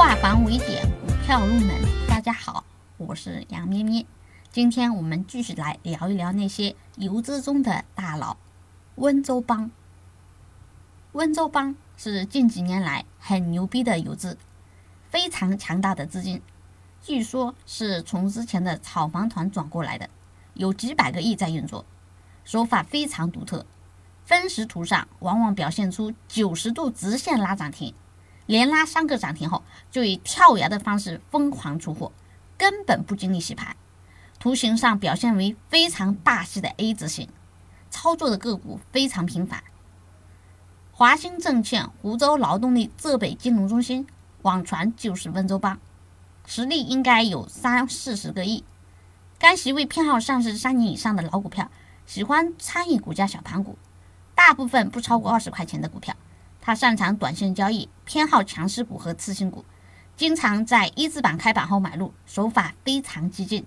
化繁为简，股票入门。大家好，我是杨咩咩。今天我们继续来聊一聊那些游资中的大佬——温州帮。温州帮是近几年来很牛逼的游资，非常强大的资金，据说是从之前的炒房团转过来的，有几百个亿在运作，手法非常独特。分时图上往往表现出九十度直线拉涨停，连拉三个涨停后，就以跳崖的方式疯狂出货，根本不经历洗盘。图形上表现为非常霸气的 A 字形，操作的个股非常频繁。华兴证券、湖州劳动力浙北金融中心，网传就是温州帮，实力应该有三四十个亿。该席位偏好上市三年以上的老股票，喜欢参与股价小盘股。大部分不超过二十块钱的股票，他擅长短线交易，偏好强势股和次新股，经常在一字板开板后买入，手法非常激进。